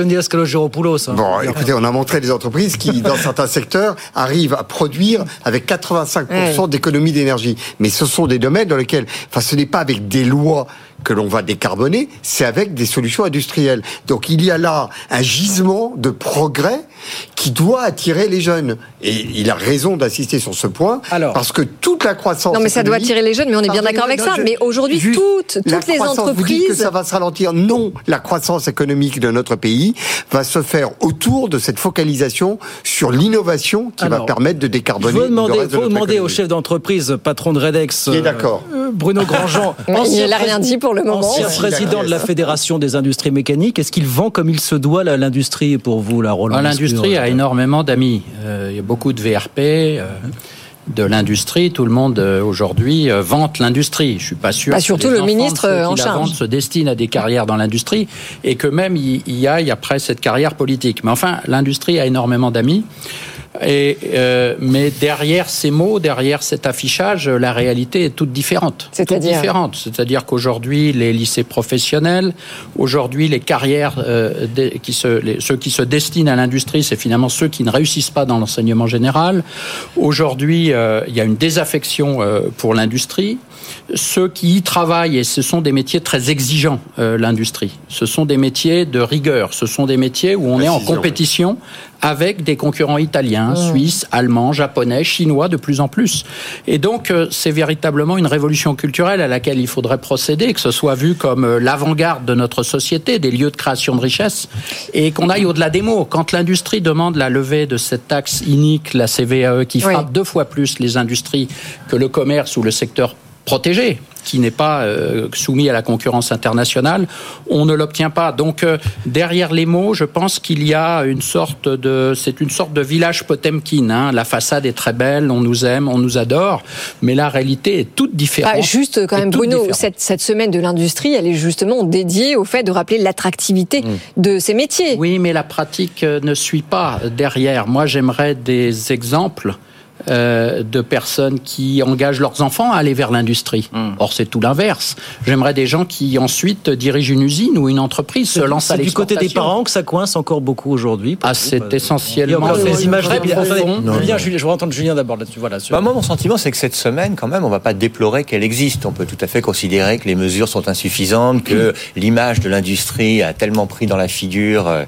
hein. Bon, écoutez, on a montré des entreprises qui, dans certains secteurs, arrivent à produire avec 85% d'énergie. Mais ce sont des domaines dans lesquels, enfin, ce n'est pas avec des lois que l'on va décarboner, c'est avec des solutions industrielles. Donc il y a là un gisement de progrès qui doit attirer les jeunes. Et il a raison d'insister sur ce point, parce que toute la croissance. Non, mais ça doit attirer les jeunes, mais on est bien d'accord avec ça. Mais aujourd'hui, toutes, toutes les entreprises. Vous dites que ça va se ralentir. Non, la croissance économique de notre pays va se faire autour de cette focalisation sur l'innovation qui va permettre de décarboner. Il faut demander, faut demander au chef d'entreprise, patron de Redex, qui est d'accord. Euh, Bruno Grandjean, il n'a rien dit pour le moment. Ancien président de la Fédération des industries mécaniques. Est-ce qu'il vend comme il se doit l'industrie pour vous, la Roland L'industrie a énormément d'amis. Euh, il y a beaucoup de VRP. Euh, de l'industrie, tout le monde aujourd'hui vante l'industrie. Je suis pas sûr. Bah, surtout le ministre en charge se destine à des carrières dans l'industrie et que même il y aille après cette carrière politique. Mais enfin, l'industrie a énormément d'amis. Et, euh, mais derrière ces mots, derrière cet affichage, la réalité est toute différente. C'est-à-dire différente. C'est-à-dire qu'aujourd'hui, les lycées professionnels, aujourd'hui, les carrières, euh, qui se, les, ceux qui se destinent à l'industrie, c'est finalement ceux qui ne réussissent pas dans l'enseignement général. Aujourd'hui, euh, il y a une désaffection euh, pour l'industrie ceux qui y travaillent, et ce sont des métiers très exigeants, euh, l'industrie. Ce sont des métiers de rigueur. Ce sont des métiers où on est en compétition avec des concurrents italiens, mmh. suisses, allemands, japonais, chinois de plus en plus. Et donc, euh, c'est véritablement une révolution culturelle à laquelle il faudrait procéder, que ce soit vu comme euh, l'avant-garde de notre société, des lieux de création de richesse, et qu'on aille au-delà des mots. Quand l'industrie demande la levée de cette taxe inique, la CVAE, qui frappe deux fois plus les industries que le commerce ou le secteur protégé qui n'est pas euh, soumis à la concurrence internationale, on ne l'obtient pas. Donc euh, derrière les mots, je pense qu'il y a une sorte de, c'est une sorte de village Potemkin. Hein. La façade est très belle, on nous aime, on nous adore, mais la réalité est toute différente. Ah, juste quand même, Bruno, cette, cette, semaine de l'industrie, elle est justement dédiée au fait de rappeler l'attractivité mm. de ces métiers. Oui, mais la pratique euh, ne suit pas derrière. Moi, j'aimerais des exemples euh, de personnes qui engagent leurs enfants à aller vers l'industrie. Hmm. Or, c'est tout l'inverse. J'aimerais des gens qui ensuite dirigent une usine ou une entreprise, se lancent à l'exportation. du côté des parents que ça coince encore beaucoup aujourd'hui. Ah, c'est essentiellement. Il y a ces images très Julien, je voudrais entendre Julien d'abord là-dessus. Voilà, bah, moi, mon sentiment, c'est que cette semaine, quand même, on ne va pas déplorer qu'elle existe. On peut tout à fait considérer que les mesures sont insuffisantes, que l'image de l'industrie a tellement pris dans la figure euh,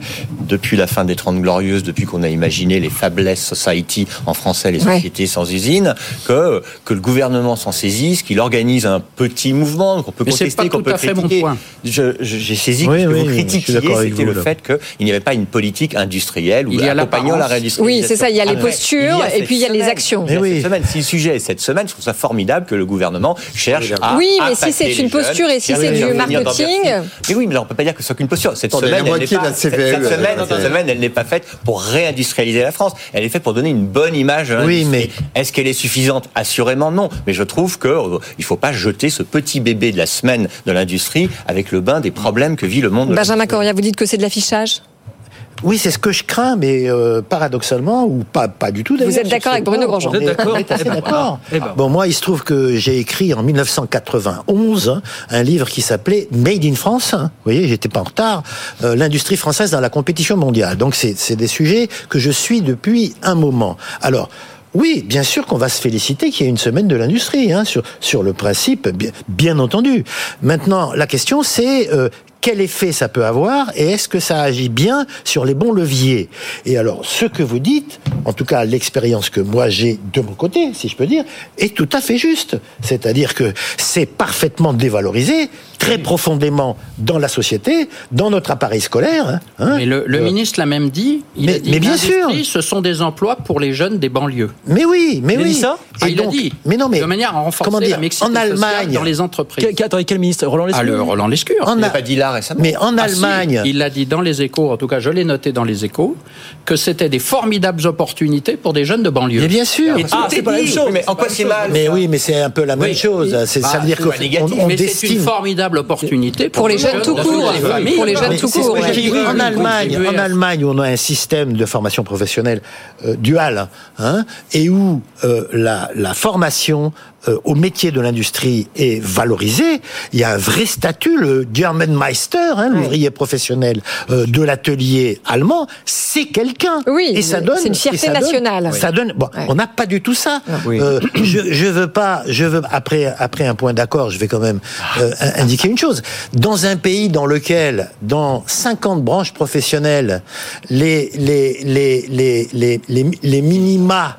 depuis la fin des Trente Glorieuses, depuis qu'on a imaginé les Fabless Society en français, les sociétés sans usine, que, que le gouvernement s'en saisisse, qu'il organise un petit mouvement qu'on peut contester, qu'on peut critiquer. J'ai saisi que ce que vous critiquiez, c'était le fait qu'il n'y avait pas une politique industrielle ou accompagnant la réalisation. Oui, c'est ça, il y a les postures et puis il y a les actions. cette semaine, si le sujet est cette semaine, je trouve ça formidable que le gouvernement cherche à Oui, mais si c'est une posture et si c'est du marketing... Mais oui, mais on ne peut pas dire que ce soit qu'une posture. Cette semaine, elle n'est pas, cette semaine, elle n'est pas faite pour réindustrialiser la France. Elle est faite pour donner une bonne image à l'industrie. Est-ce qu'elle est suffisante? Assurément non. Mais je trouve qu'il euh, ne faut pas jeter ce petit bébé de la semaine de l'industrie avec le bain des problèmes que vit le monde. Benjamin Coria, vous dites que c'est de l'affichage? Oui, c'est ce que je crains, mais euh, paradoxalement, ou pas, pas du tout Vous êtes d'accord avec Bruno Grandjean Vous êtes d'accord d'accord. Eh ben. Bon, moi, il se trouve que j'ai écrit en 1991 hein, un livre qui s'appelait Made in France. Hein. vous voyez, j'étais pas en retard. Euh, L'industrie française dans la compétition mondiale. Donc, c'est des sujets que je suis depuis un moment. Alors, oui, bien sûr qu'on va se féliciter qu'il y ait une semaine de l'industrie, hein, sur, sur le principe, bien, entendu. Maintenant, la question c'est euh, quel effet ça peut avoir et est-ce que ça agit bien sur les bons leviers? Et alors, ce que vous dites, en tout cas l'expérience que moi j'ai de mon côté, si je peux dire, est tout à fait juste. C'est-à-dire que c'est parfaitement dévalorisé, très profondément dans la société, dans notre appareil scolaire. Hein, hein. mais le, euh, ministre l'a même dit. Il mais, a dit mais bien sûr, ce sont des emplois pour les jeunes des banlieues. Mais oui, mais il oui. Dit ça ah, il l'a dit. Mais non, mais de manière à renforcer comment dire, la mixité en Allemagne dans les entreprises. Quel, attendez, quel ministre Roland Lescure. Ah, le Roland Lescure. il n'a pas dit là récemment. Mais en ah, Allemagne, si, il l'a dit dans les Échos. En tout cas, je l'ai noté dans les Échos que c'était des formidables opportunités pour des jeunes de banlieue. Mais bien sûr. Et ah, c'est pas la même chose. Mais en quoi c'est mal Mais oui, mais c'est un peu la même chose. C'est ça veut dire qu'on on Mais c'est une formidable opportunité pour les jeunes tout court. Pour les jeunes tout court. En Allemagne, en Allemagne, où on a un système de formation professionnelle euh, dual, hein, et où euh, la, la formation euh, au métier de l'industrie est valorisé. Il y a un vrai statut, le Germanmeister, hein, l'ouvrier professionnel euh, de l'atelier allemand, c'est quelqu'un. Oui, et ça donne. c'est une fierté donne- nationale. ça donne. Bon, Ouais. on n'a pas du tout ça. Oui. Euh, je, je veux pas. Je veux après après un point d'accord. Je vais quand même euh, in- indiquer une chose. Dans un pays dans lequel, dans 50 branches professionnelles, les les les les les les, les minima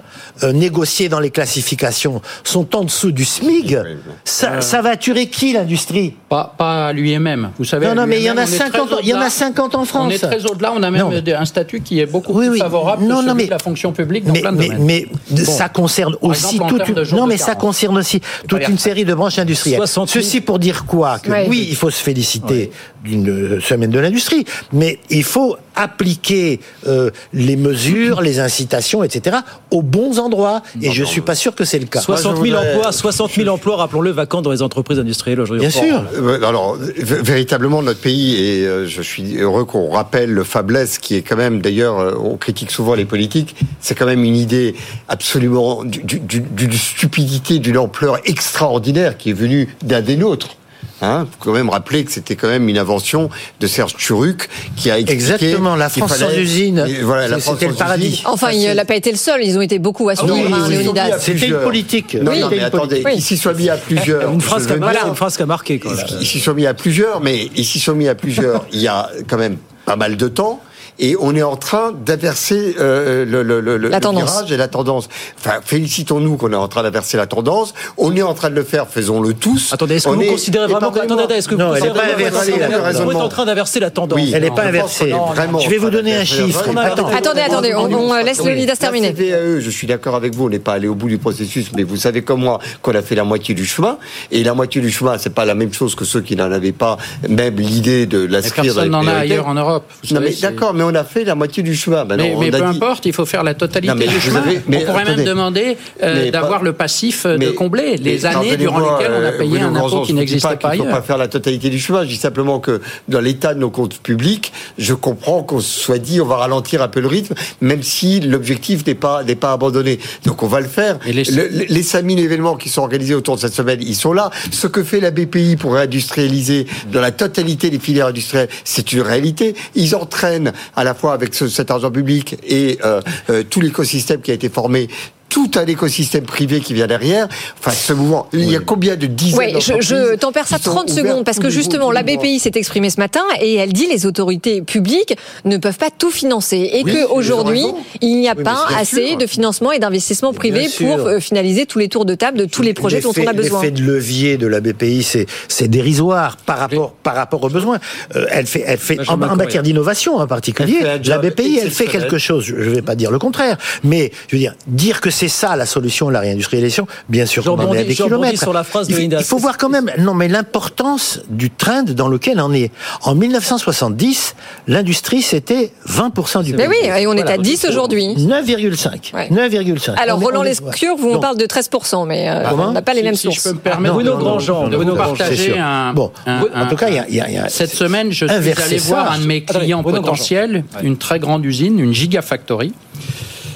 négociés dans les classifications sont en dessous du SMIC, ça, ça va tuer qui l'industrie? Pas, pas à l'UIMM. Vous savez, Non, non, mais il y en a on est très 50 il y en a au-delà. 50 en France. On est très au-delà. On a même Non. un statut qui est beaucoup Oui, plus oui. favorable Non, que non, celui mais- de la fonction publique dans mais, plein de mais, domaines. mais Bon. ça concerne Par aussi exemple, toute une, non mais ça concerne aussi toute une série de branches industrielles. 60 000. Ceci pour dire quoi? Que Ouais. oui, il faut se féliciter d'une semaine de l'industrie, mais il faut appliquer euh, les mesures, les incitations, etc. aux bons endroits. Et je suis pas sûr que c'est le cas. 60 000 voudrais- emplois, 60 000 emplois, rappelons-le, vacants dans les entreprises industrielles aujourd'hui. Bien sûr. Euh, Alors, v- véritablement, notre pays, et euh, je suis heureux qu'on rappelle le faiblesse qui est quand même, d'ailleurs, on critique souvent les politiques, c'est quand même une idée absolument du- du- du- d'une stupidité, d'une ampleur extraordinaire qui est venue d'un des nôtres. Hein, faut quand même rappeler que c'était quand même une invention de Serge Turuc qui a expliqué Exactement, la France sans fallait- usine, Et voilà, la c'est- France c'était le sans paradis. usine. Enfin, il n'a pas été le seul. Ils ont été beaucoup à Ah oui, suivre, hein, Léonidas. C'était une politique. Non, Oui. non, mais attendez, Oui. ils s'y sont mis à plusieurs. Une phrase, Je qui a, veux marqué, bien. une phrase qui a marqué. Quoi. Ils s'y sont mis à plusieurs, mais ils s'y sont mis à plusieurs il y a quand même pas mal de temps. Et on est en train d'inverser euh, le, le, le, le La tendance. virage et la tendance. Enfin, félicitons-nous qu'on est en train d'inverser la tendance. On est en train de le faire, faisons-le tous. Attendez, est-ce que On vous est- considérez vraiment que, attendez, est-ce que vous Non, elle est considérez pas vraiment inversée, vous êtes en train d'inverser la tendance Oui, Elle est non, pas inversée. est vraiment Je vais vous donner un chiffre. Attendez, attendez, on, laisse Oui. Léonidas terminer. CVAE, je suis d'accord avec vous, on n'est pas allé au bout du processus, mais vous savez comme moi qu'on a fait la moitié du chemin. Et la moitié du chemin, c'est pas la même chose que ceux qui n'en avaient pas même l'idée de l'inscrire dans personne les n'en a ailleurs en Europe. Vous Non mais d'accord, mais on a fait la moitié du chemin. Maintenant, Mais, on mais a peu dit- importe, il faut faire la totalité Non, du chemin. avez- on pourrait même demander euh, d'avoir pas- le passif de combler les années durant lesquelles on a euh, payé un impôt je qui ne dis n'existait pas pas qu'il ne faut ailleurs. pas faire la totalité du chemin. Je dis simplement que dans l'état de nos comptes publics, je comprends qu'on se soit dit on va ralentir un peu le rythme, même si l'objectif n'est pas n'est pas abandonné. Donc on va le faire. Et les- Le- le- les 5000 événements qui sont organisés autour de cette semaine, ils sont là. Ce que fait la BPI pour réindustrialiser dans la totalité des filières industrielles, c'est une réalité. Ils entraînent à la fois avec ce- cet argent public et euh, euh, tout l'écosystème qui a été formé tout un écosystème privé qui vient derrière. Enfin, ce mouvement, il y a combien de dizaines Oui, je, je t'en perds ça qui sont 30 ouvertes secondes parce que justement la BPI s'est exprimée ce matin et elle dit les autorités publiques ne peuvent pas tout financer et Oui, que ils ont aujourd'hui raison. il n'y a Oui, pas assez sûr. de financement et d'investissement privé pour euh, finaliser tous les tours de table de tous les projets dont on a besoin. L'effet de levier de la BPI, c'est dérisoire par rapport par rapport aux besoins. Euh, elle fait elle fait en, en matière d'innovation en particulier. La BPI, elle fait quelque chose. Je ne vais pas dire le contraire, mais je veux dire dire que c'est ça la solution de la réindustrialisation. Bien sûr, qu'on en est à des kilomètres. sur la phrase de il, faut- il faut voir quand même non mais l'importance du trend dans lequel on est. En 1970, l'industrie c'était 20% du Mais PIB. oui, et on est Voilà. à 10 aujourd'hui. 9,5. Ouais. 9,5. Alors On Roland on Lescure, vous on parle de 13%, mais euh, Comment on n'a pas les Si- mêmes si sources. je peux me permettre Bruno de- Grandjean, de Bruno vous partager un, Bon, un- en tout cas, il y a- il y a- il y a- Cette semaine, je suis allé ça. voir un de mes clients Bruno potentiels, une très grande usine, une gigafactory.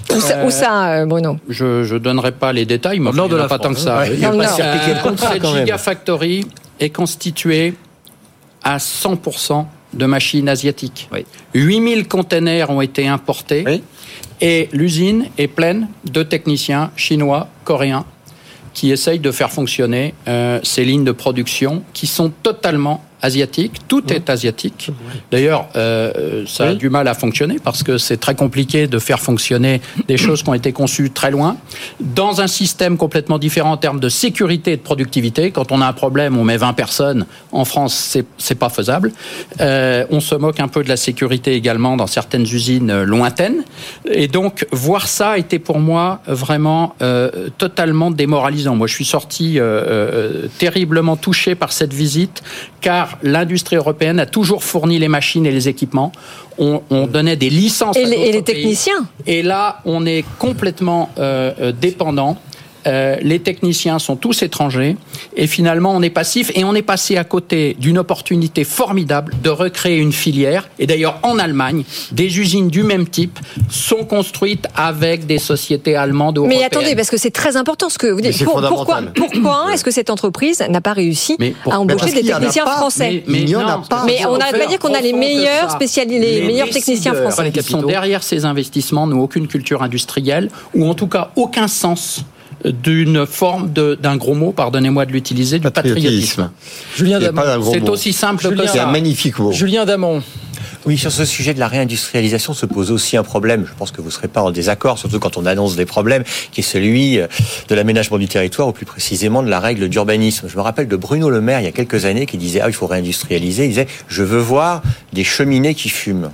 Où ça, où ça, euh, Bruno Je ne donnerai pas les détails, mais il de n'y en a la pas tant que ça. Ouais, il y a pas le contrat cette gigafactory est constituée à 100% de machines asiatiques. Oui. 8000 containers ont été importés Oui. et l'usine est pleine de techniciens chinois, coréens qui essayent de faire fonctionner euh, ces lignes de production qui sont totalement asiatiques. Tout est asiatique. D'ailleurs, euh, ça a du mal à fonctionner parce que c'est très compliqué de faire fonctionner des choses qui ont été conçues très loin dans un système complètement différent en termes de sécurité et de productivité. Quand on a un problème, on met 20 personnes. En France, c'est c'est pas faisable. Euh, on se moque un peu de la sécurité également dans certaines usines euh, lointaines. Et donc, voir ça était pour moi vraiment euh, totalement démoralisant. Moi, je suis sorti euh, euh, terriblement touché par cette visite, car l'industrie européenne a toujours fourni les machines et les équipements. On, on donnait des licences Et à les- et les pays. techniciens Et là, on est complètement euh, euh, dépendant euh, les techniciens sont tous étrangers et finalement on est passif et on est passé à côté d'une opportunité formidable de recréer une filière. Et d'ailleurs en Allemagne, des usines du même type sont construites avec des sociétés allemandes ou Mais européennes. attendez, parce que c'est très important ce que vous Mais dites. Pour- pourquoi est-ce que cette entreprise n'a pas réussi Mais pour- à embaucher des techniciens pas. français Il n'y en a non, pas. Mais on n'arrête pas dire qu'on a les meilleurs spécialistes, spécialistes, les, meilleurs techniciens français. qui sont derrière ces investissements n'ont aucune culture industrielle ou en tout cas aucun sens d'une forme de- d'un gros mot, pardonnez-moi de l'utiliser, du patriotisme. Julien Damon. pas un gros C'est aussi simple Julien, que C'est un ça. magnifique mot. Julien Damon. Oui, sur ce sujet de la réindustrialisation se pose aussi un problème. Je pense que vous ne serez pas en désaccord, surtout quand on annonce des problèmes, qui est celui euh, de l'aménagement du territoire, ou plus précisément de la règle d'urbanisme. Je me rappelle de Bruno Le Maire, il y a quelques années, qui disait, ah, il faut réindustrialiser. Il disait, je veux voir des cheminées qui fument.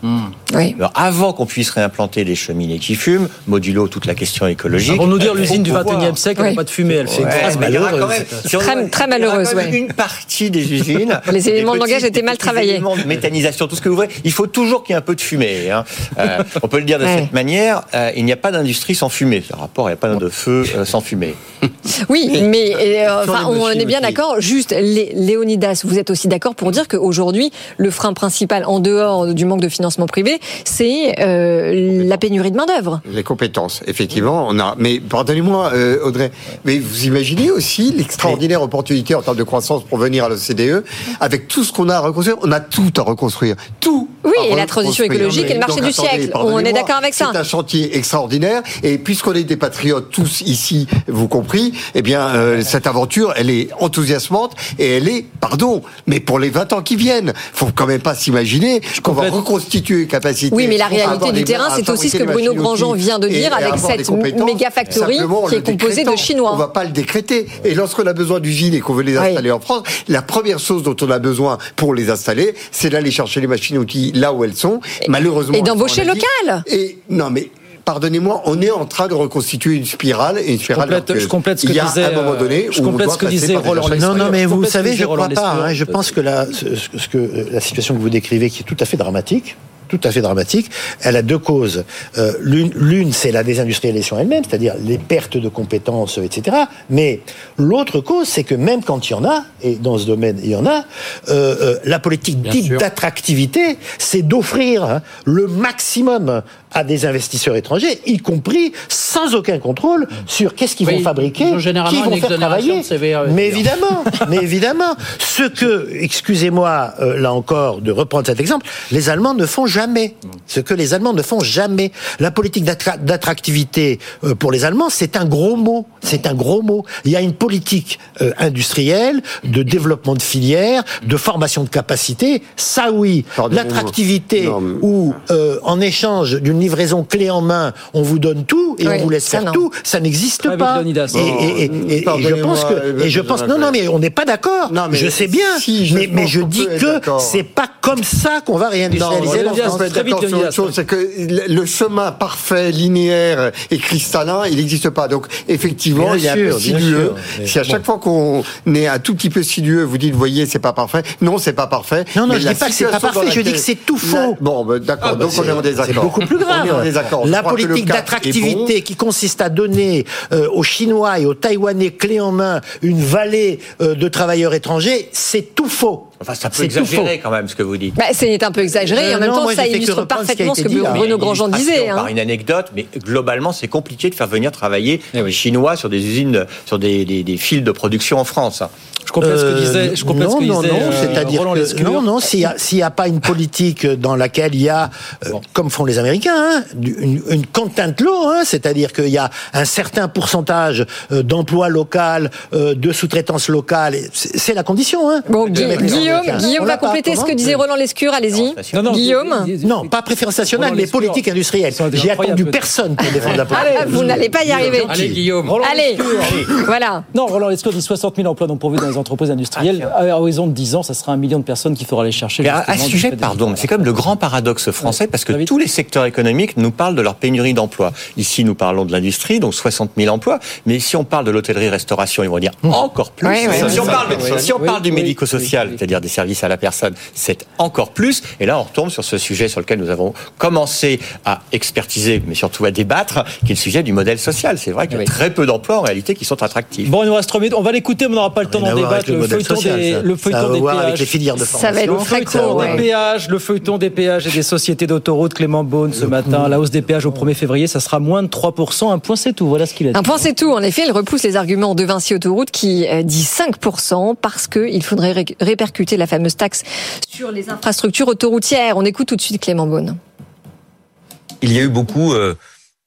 Oui. Alors, avant qu'on puisse réimplanter des cheminées qui fument, modulo toute la question écologique. Pour nous dire il l'usine du pouvoir- 21e siècle, elle Oui. n'a pas de fumée. Elle fait Ouais, malheureuse. quand même- si on Très- très il y aura malheureuse, quand même ouais. Une partie des usines. Les éléments de langage étaient mal travaillés. éléments de méthanisation, tout ce que vous voulez. Il faut toujours qu'il y ait un peu de fumée. hein. Euh, on peut le dire de Ouais. cette manière. euh, il n'y a pas d'industrie sans fumée. Ce rapport, il n'y a pas de feu euh, sans fumée. Oui, mais euh, enfin, on est bien d'accord. Juste, Lé- Léonidas, vous êtes aussi d'accord pour dire qu'aujourd'hui, le frein principal, en dehors du manque de financement privé, c'est euh, la pénurie de main d'œuvre. Les compétences, effectivement, on a. Mais pardonnez-moi, euh, Audrey, mais vous imaginez aussi l'extraordinaire opportunité en termes de croissance pour venir à l'OCDE avec tout ce qu'on a à reconstruire. On a tout à reconstruire, tout. Oui, et la transition écologique et le marché Donc, du attendez, siècle. On est d'accord avec ça. C'est un chantier extraordinaire. Et puisqu'on est des patriotes tous ici, vous compris, eh bien, euh, cette aventure, elle est enthousiasmante et elle est, pardon, mais pour les 20 ans qui viennent, faut quand même pas s'imaginer qu'on va reconstituer les capacités. Oui, mais la réalité du terrain, c'est aussi ce que Bruno Grandjean vient de dire avec cette méga factory qui est composée de. Chinois. On va pas le décréter. Et lorsqu'on a besoin d'usines et qu'on veut les Oui. installer en France, la première chose dont on a besoin pour les installer, c'est d'aller chercher les machines-outils là où elles sont. Malheureusement. et d'embaucher local. Et non, mais. Pardonnez-moi, on est en train de reconstituer une spirale et une spirale complète- vertueuse. je complète ce que Il y a disait, un moment donné je où on complète doit ce que disait Roland. Non, non, mais Je vous complète savez, je Roland crois pas. Hein. je pense que la, ce que la situation que vous décrivez, qui est tout à fait dramatique, tout à fait dramatique, elle a deux causes. Euh, L'une, c'est la désindustrialisation elle-même, c'est-à-dire les pertes de compétences, etc. Mais l'autre cause, c'est que même quand il y en a, et dans ce domaine il y en a, euh, euh, la politique dite d'attractivité, c'est d'offrir hein, le maximum à des investisseurs étrangers, y compris sans aucun contrôle sur qu'est-ce qu'ils Oui, vont fabriquer, qui vont faire exonération travailler. CVAE, Mais évidemment, mais évidemment, ce que, excusez-moi, euh, là encore, de reprendre cet exemple, les Allemands ne font jamais. Ce que les Allemands ne font jamais. La politique d'attra- d'attractivité euh, pour les Allemands, c'est un gros mot. C'est un gros mot. Il y a une politique euh, industrielle, de développement de filières, de formation de capacité. Ça, oui. L'attractivité où, euh, en échange d'une livraison clé en main, on vous donne tout et Oui, on vous laisse ça, faire non. tout, ça n'existe pas. Leonidas. Et, et- et- et- et je pense que, et je pense, non, non, mais on n'est pas d'accord. Non, mais je sais bien, si, je mais, je dis que c'est pas comme ça qu'on va réindustrialiser Non, la France. c'est que le- chemin parfait, linéaire et cristallin, il n'existe pas. Donc, effectivement, Bien il est un sûr, peu bien sinueux. Si à chaque fois qu'on est un tout petit peu sinueux, vous dites, voyez, c'est pas parfait. Non, c'est pas parfait. Non, non, je dis pas que c'est pas parfait, je dis que c'est tout faux. Bon, ben, d'accord. Ah, bah, donc, on est en désaccord. C'est beaucoup plus grave. La politique d'attractivité bon. qui consiste à donner euh, aux Chinois et aux Taïwanais clé en main une vallée euh, de travailleurs étrangers, c'est tout faux. Enfin, ça peut exagérer quand même ce que vous dites. Bah, c'est un peu exagéré et en Euh, même non, temps, moi, ça illustre parfaitement ce que dit. Bruno Mais Grandjean disait. hein. Par une anecdote, mais globalement, c'est compliqué de faire venir travailler Eh oui. les Chinois sur des usines, sur des, des, des fils de production en France. Je complète ce que Euh, disait, je complète non, ce que non, disait non, euh, c'est-à-dire Roland que Lescure. non, non, s'il y a pas une politique dans laquelle il y a, euh, comme font les Américains, hein, une, une content law, hein, c'est-à-dire qu'il y a un certain pourcentage euh, d'emploi local, de sous-traitance locale, c'est la condition. Hein, Bon, Guillaume. Guillaume On va compléter ce que disait Roland Lescure, allez-y. Non, non, Guillaume Non, pas préférence nationale, Roland mais politique industrielle. J'ai attendu personne pour défendre la politique. Ah, vous n'allez pas y arriver. Allez, Guillaume. Roland Allez, Lescure. voilà. Non, Roland Lescure dit 60 000 emplois non pourvus dans les les entreprises industrielles. Ah, à horizon de 10 ans, ça sera un million de personnes qu'il faudra aller chercher. Mais à, ce sujet, pardon, mais c'est comme le grand paradoxe français parce que Ah tous les secteurs économiques nous parlent de leur pénurie d'emplois. Ici, nous parlons de l'industrie, donc 60 000 emplois. Mais si on parle de l'hôtellerie-restauration, ils vont dire encore plus. Oui, oui. si on parle, Oui, si on oui, parle du médico-social, oui, oui. c'est-à-dire des services à la personne, c'est encore plus. Et là, on retombe sur ce sujet sur lequel nous avons commencé à expertiser, mais surtout à débattre, qui est le sujet du modèle social. C'est vrai qu'il y a Oui. très peu d'emplois en réalité qui sont attractifs. Bon, il nous reste 3 minutes. On va l'écouter, mais on n'aura pas le temps d'en avec débattre. le feuilleton social, des, ça. le feuilleton des avec péages. les filières de Ça va formation. être Le feuilleton court, des péages, le feuilleton des péages et des sociétés d'autoroutes, Clément Beaune ce matin. La hausse des péages au 1er février, ça sera moins de 3%. Un point, c'est tout. Voilà ce qu'il a dit. Un point, c'est tout. En effet, il repousse les arguments de Vinci Autoroute qui euh, dit 5% parce qu'il faudrait ré- répercuter la fameuse taxe sur les infrastructures autoroutières. On écoute tout de suite Clément Beaune. il y a eu beaucoup euh,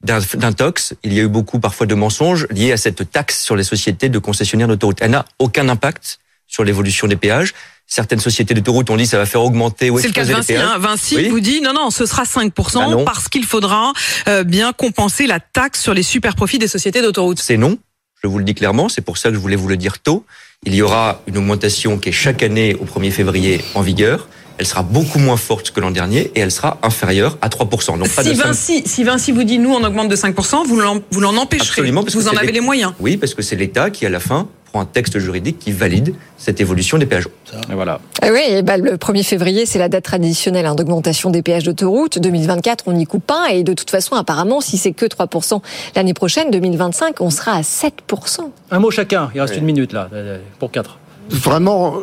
d'in- d'intox, il y a eu beaucoup parfois de mensonges liés à cette taxe sur les sociétés de concessionnaires d'autoroutes. Elle n'a aucun impact sur l'évolution des péages. Certaines sociétés d'autoroutes ont dit ça va faire augmenter ou C'est le cas de Vinci. Hein. Vinci Oui. vous dit non, non, ce sera 5% Bah non. parce qu'il faudra euh, bien compenser la taxe sur les super profits des sociétés d'autoroutes. C'est non. Je vous le dis clairement, c'est pour ça que je voulais vous le dire tôt. Il y aura une augmentation qui est chaque année au 1er février en vigueur. Elle sera beaucoup moins forte que l'an dernier et elle sera inférieure à 3%. Donc pas Si de Vinci, si Vinci vous dit nous on augmente de 5%, vous l'en, vous l'en empêcherez. Absolument, parce vous que en avez les moyens. Oui, parce que c'est l'État qui, à la fin, prend un texte juridique qui valide cette évolution des péages. Et voilà. Ah oui, et bah, le 1er février, c'est la date traditionnelle hein, d'augmentation des péages d'autoroute. 2024, on n'y coupe pas. Et de toute façon, apparemment, si c'est que 3% l'année prochaine, 2025, on sera à 7%. Un mot chacun. Il reste une minute là, pour quatre. Vraiment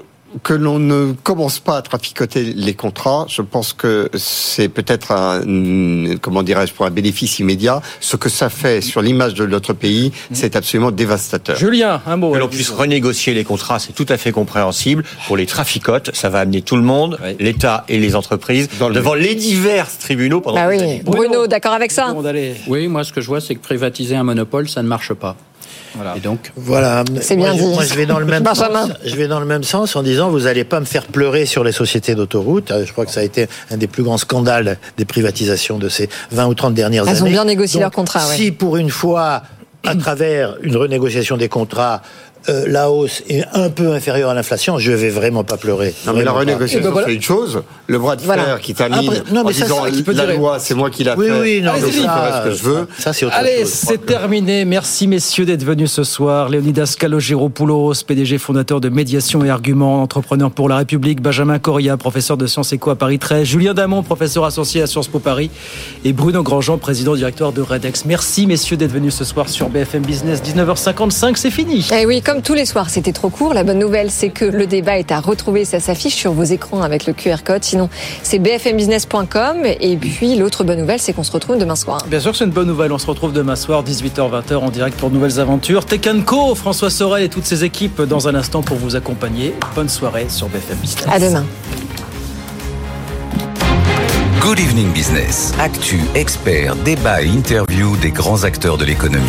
que l'on ne commence pas à traficoter les contrats, je pense que c'est peut-être un, comment dirais-je, pour un bénéfice immédiat. Ce que ça fait sur l'image de notre pays, c'est absolument dévastateur. Julien, un mot. Que l'on puisse renégocier les contrats, c'est tout à fait compréhensible. Pour les traficotes, ça va amener tout le monde, l'État et les entreprises, devant les divers tribunaux pendant Bah oui. Bruno, d'accord avec ça Oui, moi ce que je vois, c'est que privatiser un monopole, ça ne marche pas. Et donc, Voilà. C'est Moi, bien je- dit. Moi, je vais dans le même sens. Je vais dans le même sens en disant, vous allez pas me faire pleurer sur les sociétés d'autoroutes. Euh, Je crois que ça a été un des plus grands scandales des privatisations de ces 20 ou 30 dernières années. Elles ont bien négocié Donc, leur contrat, ouais. Si pour une fois, à travers une renégociation des contrats, euh, la hausse est un peu inférieure à l'inflation, je vais vraiment pas pleurer. Non, mais la Vraiment pas. renégociation, c'est une chose. Le bras de fer Voilà. qui termine Après- non, mais en ça, disant c'est- qui peut la loi, c'est moi qui l'a Oui, fait. oui, non, donc je ferai ce que je veux. ça, c'est autre Allez, c'est terminé. Merci messieurs d'être venus ce soir. Léonidas Kalogiropoulos, PDG fondateur de Médiation et Arguments, entrepreneur pour la République. Benjamin Coria, professeur de Sciences Éco à Paris 13. Julien Damon, professeur associé à Sciences Po Paris. Et Bruno Grandjean, président directeur de Redex. Merci messieurs d'être venus ce soir sur BFM Business. 19h55, c'est fini. Eh oui, comme tous les soirs, c'était trop court. La bonne nouvelle, c'est que le débat est à retrouver. Ça s'affiche sur vos écrans avec le QR code. Sinon, c'est bfmbusiness.com. Et puis, l'autre bonne nouvelle, c'est qu'on se retrouve demain soir. Bien sûr, c'est une bonne nouvelle. On se retrouve demain soir, 18h-20h, en direct pour de nouvelles aventures. Tech Co, François Sorel et toutes ses équipes dans un instant pour vous accompagner. Bonne soirée sur BFM Business. À demain. Good Evening Business. Actu, experts, débat et interview des grands acteurs de l'économie.